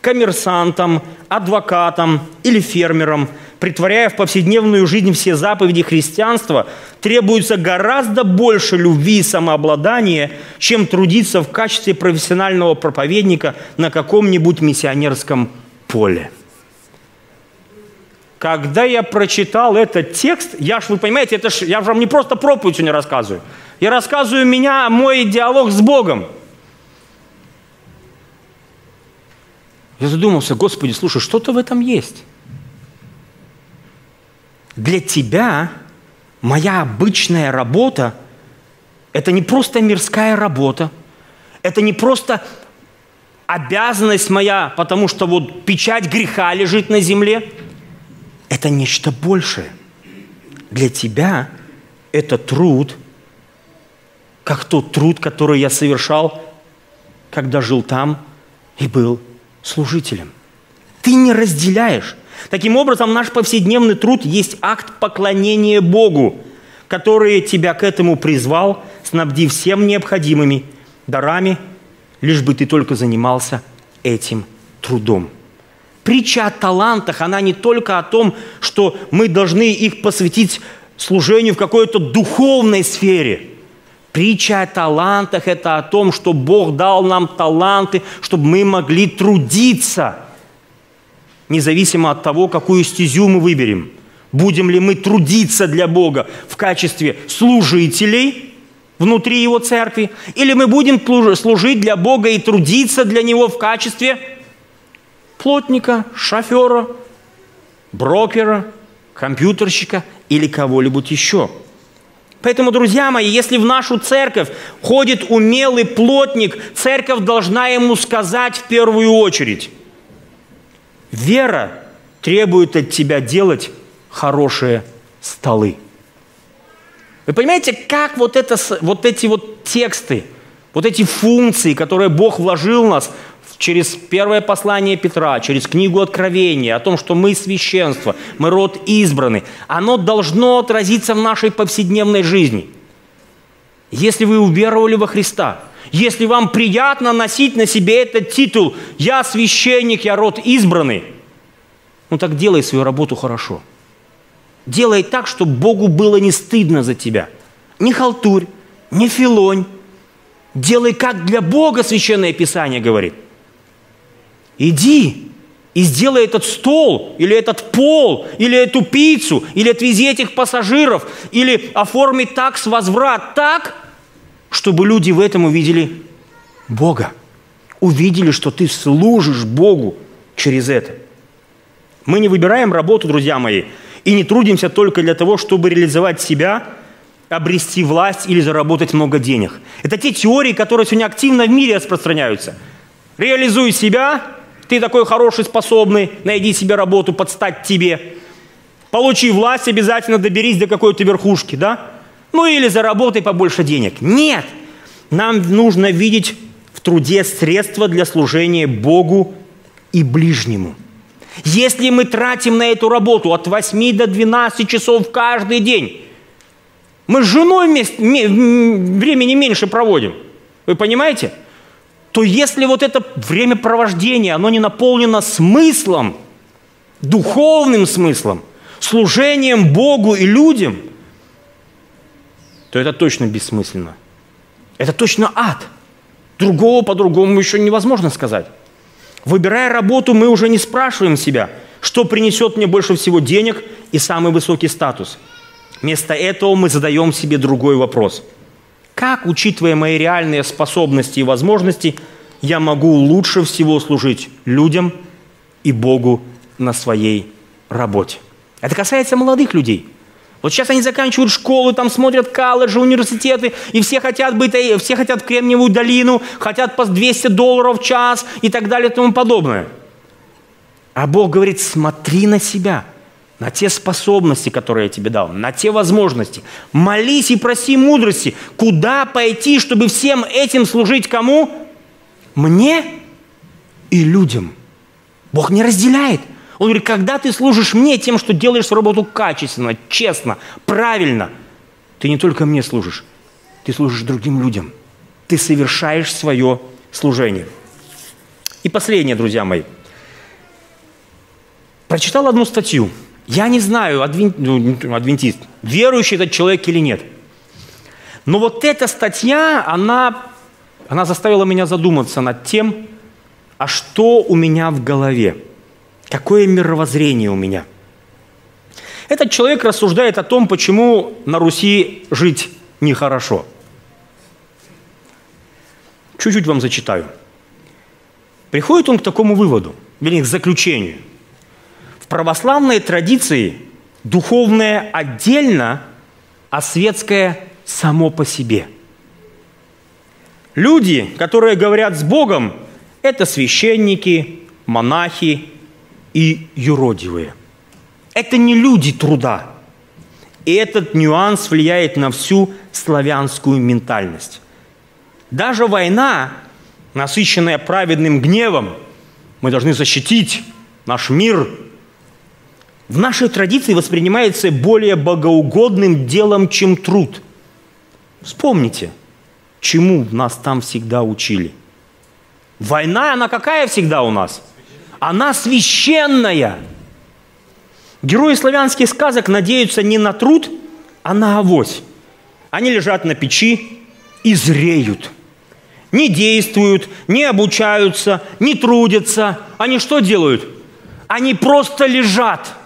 S1: коммерсантом, адвокатом или фермером, притворяя в повседневную жизнь все заповеди христианства, требуется гораздо больше любви и самообладания, чем трудиться в качестве профессионального проповедника на каком-нибудь миссионерском поле. Когда я прочитал этот текст, я ж, вы понимаете, это ж, я же вам не просто проповедь сегодня рассказываю. Я рассказываю меня, мой диалог с Богом. Я задумался, Господи, слушай, что-то в этом есть. Для тебя моя обычная работа – это не просто мирская работа, это не просто обязанность моя, потому что вот печать греха лежит на земле. Это нечто большее. Для тебя это труд, как тот труд, который я совершал, когда жил там и был служителем. Ты не разделяешь. Таким образом, наш повседневный труд есть акт поклонения Богу, который тебя к этому призвал, снабдив всем необходимыми дарами, лишь бы ты только занимался этим трудом. Притча о талантах, она не только о том, что мы должны их посвятить служению в какой-то духовной сфере – Притча о талантах – это о том, что Бог дал нам таланты, чтобы мы могли трудиться, независимо от того, какую стезю мы выберем. Будем ли мы трудиться для Бога в качестве служителей внутри Его церкви, или мы будем служить для Бога и трудиться для Него в качестве плотника, шофера, брокера, компьютерщика или кого-либо еще – Поэтому, друзья мои, если в нашу церковь ходит умелый плотник, церковь должна ему сказать в первую очередь, вера требует от тебя делать хорошие столы. Вы понимаете, как вот, это, вот эти вот тексты, вот эти функции, которые Бог вложил в нас, через первое послание Петра, через книгу Откровения о том, что мы священство, мы род избранный, оно должно отразиться в нашей повседневной жизни. Если вы уверовали во Христа, если вам приятно носить на себе этот титул «Я священник, я род избранный», ну так делай свою работу хорошо. Делай так, чтобы Богу было не стыдно за тебя. Не халтурь, не филонь. Делай, как для Бога Священное Писание говорит – Иди и сделай этот стол, или этот пол, или эту пиццу, или отвези этих пассажиров, или оформи такс возврат так, чтобы люди в этом увидели Бога. Увидели, что ты служишь Богу через это. Мы не выбираем работу, друзья мои, и не трудимся только для того, чтобы реализовать себя, обрести власть или заработать много денег. Это те теории, которые сегодня активно в мире распространяются. Реализуй себя, ты такой хороший, способный, найди себе работу, подстать тебе. Получи власть, обязательно доберись до какой-то верхушки, да? Ну или заработай побольше денег. Нет! Нам нужно видеть в труде средства для служения Богу и ближнему. Если мы тратим на эту работу от 8 до 12 часов каждый день, мы с женой времени меньше проводим. Вы понимаете? То если вот это времяпровождение, оно не наполнено смыслом, духовным смыслом, служением Богу и людям, то это точно бессмысленно. Это точно ад. Другого по-другому еще невозможно сказать. Выбирая работу, мы уже не спрашиваем себя, что принесет мне больше всего денег и самый высокий статус. Вместо этого мы задаем себе другой вопрос – как, учитывая мои реальные способности и возможности, я могу лучше всего служить людям и Богу на своей работе? Это касается молодых людей. Вот сейчас они заканчивают школу, там смотрят колледжи, университеты, и все хотят, быть, э, все хотят Кремниевую долину, хотят по 200 долларов в час и так далее и тому подобное. А Бог говорит, смотри на себя – на те способности, которые я тебе дал, на те возможности. Молись и проси мудрости. Куда пойти, чтобы всем этим служить кому? Мне и людям. Бог не разделяет. Он говорит, когда ты служишь мне тем, что делаешь работу качественно, честно, правильно, ты не только мне служишь, ты служишь другим людям. Ты совершаешь свое служение. И последнее, друзья мои. Прочитал одну статью – Я не знаю, ну, адвентист, верующий этот человек или нет. Но вот эта статья, она, она заставила меня задуматься над тем, а что у меня в голове, какое мировоззрение у меня. Этот человек рассуждает о том, почему на Руси жить нехорошо. Чуть-чуть вам зачитаю. Приходит он к такому выводу, вернее, к заключению – православной традиции духовное отдельно, а светское само по себе. Люди, которые говорят с Богом, это священники, монахи и юродивые. Это не люди труда. И этот нюанс влияет на всю славянскую ментальность. Даже война, насыщенная праведным гневом, мы должны защитить наш мир в нашей традиции воспринимается более богоугодным делом, чем труд. Вспомните, чему нас там всегда учили. Война, она какая всегда у нас? Она священная. Герои славянских сказок надеются не на труд, а на авось. Они лежат на печи и зреют. Не действуют, не обучаются, не трудятся. Они что делают? Они просто лежат –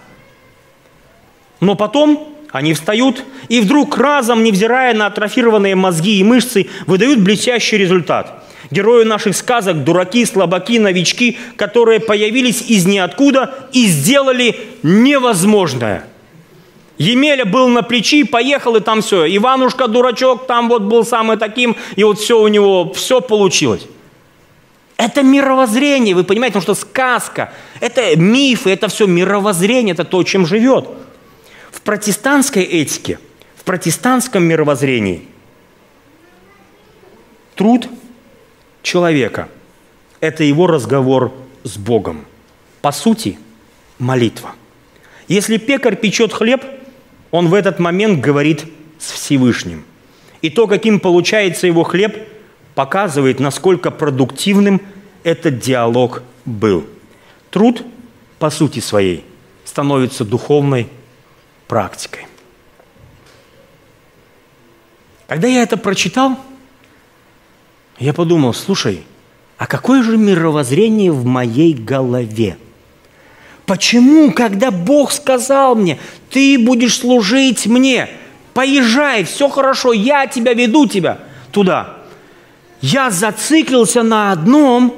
S1: но потом они встают и вдруг разом, невзирая на атрофированные мозги и мышцы, выдают блестящий результат. Герои наших сказок – дураки, слабаки, новички, которые появились из ниоткуда и сделали невозможное. Емеля был на плечи, поехал и там все. Иванушка дурачок там вот был самый таким, и вот все у него, все получилось. Это мировоззрение, вы понимаете, потому что сказка, это мифы, это все мировоззрение, это то, чем живет – протестантской этике, в протестантском мировоззрении труд человека – это его разговор с Богом. По сути, молитва. Если пекарь печет хлеб, он в этот момент говорит с Всевышним. И то, каким получается его хлеб, показывает, насколько продуктивным этот диалог был. Труд, по сути своей, становится духовной практикой. Когда я это прочитал, я подумал, слушай, а какое же мировоззрение в моей голове? Почему, когда Бог сказал мне, ты будешь служить мне, поезжай, все хорошо, я тебя веду тебя туда. Я зациклился на одном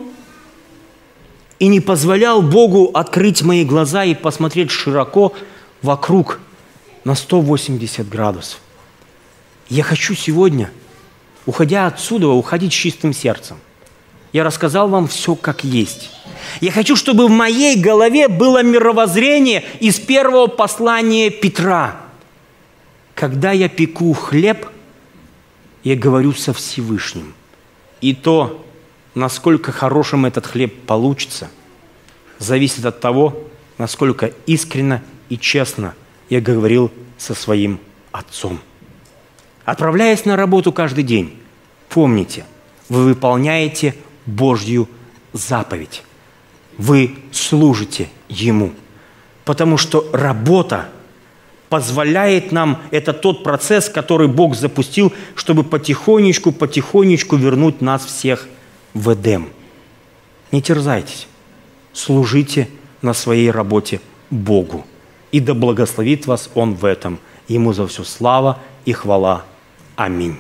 S1: и не позволял Богу открыть мои глаза и посмотреть широко вокруг на 180 градусов. Я хочу сегодня, уходя отсюда, уходить с чистым сердцем. Я рассказал вам все как есть. Я хочу, чтобы в моей голове было мировоззрение из первого послания Петра. Когда я пеку хлеб, я говорю со Всевышним. И то, насколько хорошим этот хлеб получится, зависит от того, насколько искренно и честно – я говорил со своим отцом. Отправляясь на работу каждый день, помните, вы выполняете Божью заповедь. Вы служите Ему. Потому что работа позволяет нам, это тот процесс, который Бог запустил, чтобы потихонечку, потихонечку вернуть нас всех в Эдем. Не терзайтесь, служите на своей работе Богу и да благословит вас Он в этом. Ему за все слава и хвала. Аминь.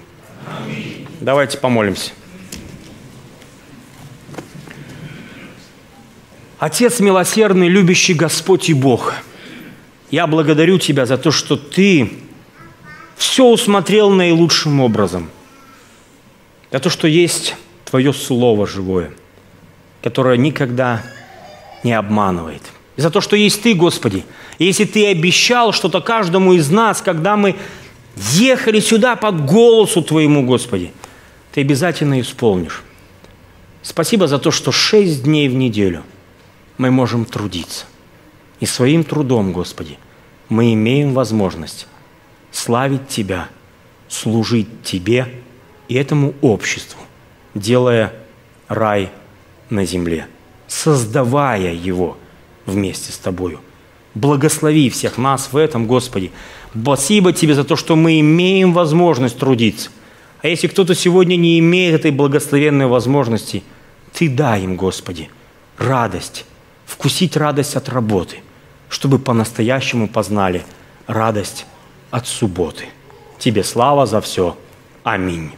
S1: Аминь. Давайте помолимся. Отец милосердный, любящий Господь и Бог, я благодарю Тебя за то, что Ты все усмотрел наилучшим образом. За то, что есть Твое Слово живое, которое никогда не обманывает – и за то, что есть Ты, Господи. Если Ты обещал что-то каждому из нас, когда мы ехали сюда по голосу Твоему, Господи, Ты обязательно исполнишь. Спасибо за то, что шесть дней в неделю мы можем трудиться. И своим трудом, Господи, мы имеем возможность славить Тебя, служить Тебе и этому обществу, делая рай на земле, создавая его – вместе с тобою. Благослови всех нас в этом, Господи. Спасибо Тебе за то, что мы имеем возможность трудиться. А если кто-то сегодня не имеет этой благословенной возможности, Ты дай им, Господи, радость, вкусить радость от работы, чтобы по-настоящему познали радость от субботы. Тебе слава за все. Аминь.